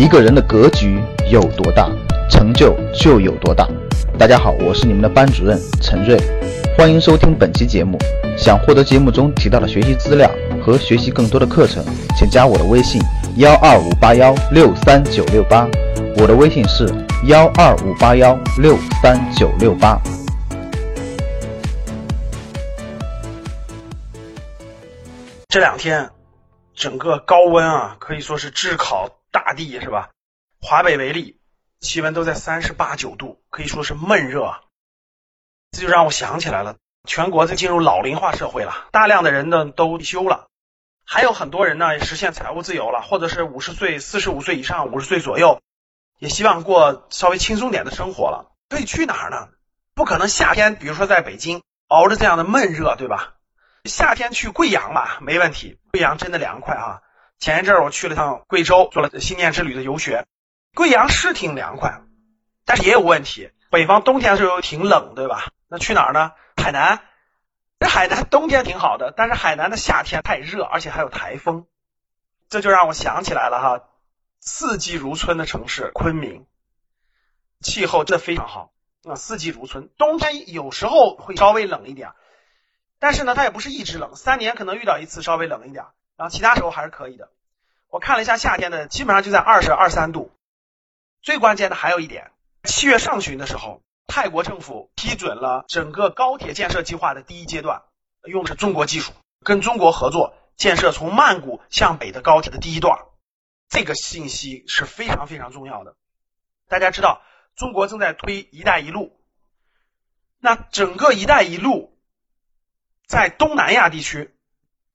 一个人的格局有多大，成就就有多大。大家好，我是你们的班主任陈瑞，欢迎收听本期节目。想获得节目中提到的学习资料和学习更多的课程，请加我的微信幺二五八幺六三九六八。我的微信是幺二五八幺六三九六八。这两天，整个高温啊，可以说是炙烤大地，是吧？华北为例，气温都在三十八九度，可以说是闷热。这就让我想起来了，全国在进入老龄化社会了，大量的人呢都退休了，还有很多人呢也实现财务自由了，或者是五十岁、四十五岁以上、五十岁左右，也希望过稍微轻松点的生活了。可以去哪儿呢？不可能夏天，比如说在北京熬着这样的闷热，对吧？夏天去贵阳吧，没问题。贵阳真的凉快啊！前一阵儿我去了趟贵州，做了新年之旅的游学。贵阳是挺凉快，但是也有问题。北方冬天的时候挺冷，对吧？那去哪儿呢？海南。这海南冬天挺好的，但是海南的夏天太热，而且还有台风。这就让我想起来了哈，四季如春的城市昆明，气候真的非常好啊，四季如春。冬天有时候会稍微冷一点。但是呢，它也不是一直冷，三年可能遇到一次稍微冷一点，然后其他时候还是可以的。我看了一下夏天的，基本上就在二十二三度。最关键的还有一点，七月上旬的时候，泰国政府批准了整个高铁建设计划的第一阶段，用的是中国技术，跟中国合作建设从曼谷向北的高铁的第一段。这个信息是非常非常重要的。大家知道，中国正在推“一带一路”，那整个“一带一路”。在东南亚地区，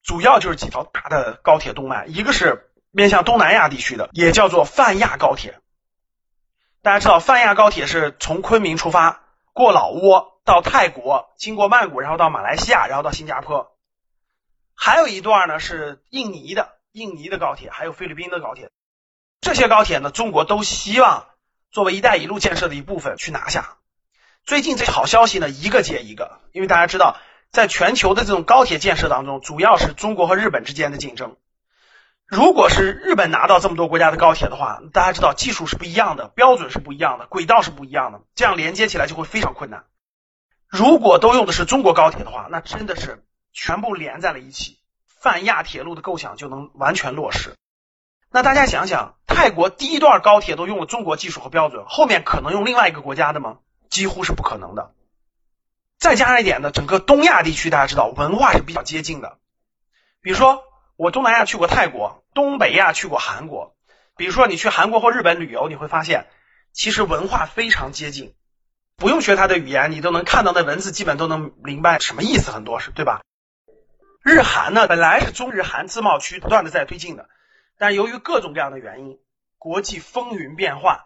主要就是几条大的高铁动脉，一个是面向东南亚地区的，也叫做泛亚高铁。大家知道，泛亚高铁是从昆明出发，过老挝到泰国，经过曼谷，然后到马来西亚，然后到新加坡。还有一段呢是印尼的，印尼的高铁，还有菲律宾的高铁。这些高铁呢，中国都希望作为“一带一路”建设的一部分去拿下。最近这好消息呢，一个接一个，因为大家知道。在全球的这种高铁建设当中，主要是中国和日本之间的竞争。如果是日本拿到这么多国家的高铁的话，大家知道技术是不一样的，标准是不一样的，轨道是不一样的，这样连接起来就会非常困难。如果都用的是中国高铁的话，那真的是全部连在了一起，泛亚铁路的构想就能完全落实。那大家想想，泰国第一段高铁都用了中国技术和标准，后面可能用另外一个国家的吗？几乎是不可能的。再加上一点呢，整个东亚地区大家知道文化是比较接近的。比如说，我东南亚去过泰国，东北亚去过韩国。比如说，你去韩国或日本旅游，你会发现其实文化非常接近，不用学他的语言，你都能看到那文字，基本都能明白什么意思，很多是对吧？日韩呢，本来是中日韩自贸区不断的在推进的，但由于各种各样的原因，国际风云变幻，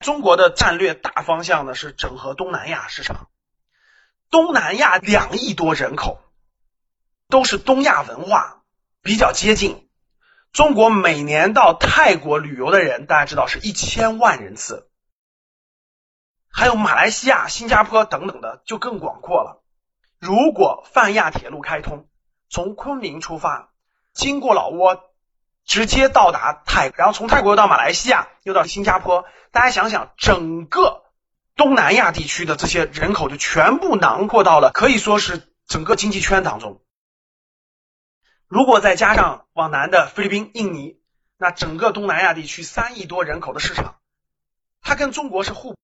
中国的战略大方向呢是整合东南亚市场。东南亚两亿多人口，都是东亚文化比较接近。中国每年到泰国旅游的人，大家知道是一千万人次，还有马来西亚、新加坡等等的就更广阔了。如果泛亚铁路开通，从昆明出发，经过老挝，直接到达泰，然后从泰国又到马来西亚，又到新加坡，大家想想整个。东南亚地区的这些人口就全部囊括到了，可以说是整个经济圈当中。如果再加上往南的菲律宾、印尼，那整个东南亚地区三亿多人口的市场，它跟中国是互。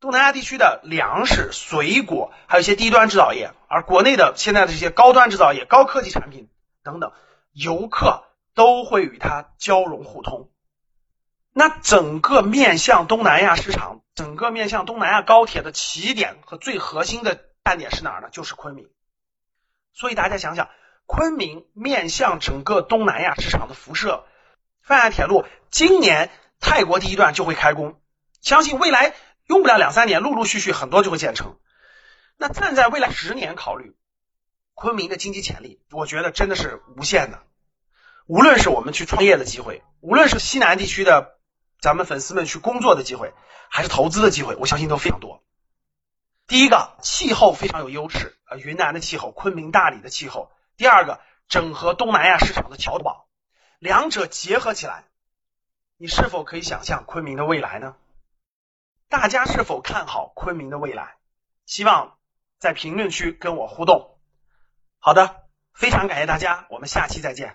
东南亚地区的粮食、水果，还有一些低端制造业，而国内的现在的这些高端制造业、高科技产品等等，游客都会与它交融互通。那整个面向东南亚市场，整个面向东南亚高铁的起点和最核心的站点是哪儿呢？就是昆明。所以大家想想，昆明面向整个东南亚市场的辐射，泛亚铁路今年泰国第一段就会开工，相信未来用不了两三年，陆陆续续很多就会建成。那站在未来十年考虑，昆明的经济潜力，我觉得真的是无限的。无论是我们去创业的机会，无论是西南地区的。咱们粉丝们去工作的机会，还是投资的机会，我相信都非常多。第一个，气候非常有优势，呃，云南的气候，昆明、大理的气候。第二个，整合东南亚市场的桥头堡，两者结合起来，你是否可以想象昆明的未来呢？大家是否看好昆明的未来？希望在评论区跟我互动。好的，非常感谢大家，我们下期再见。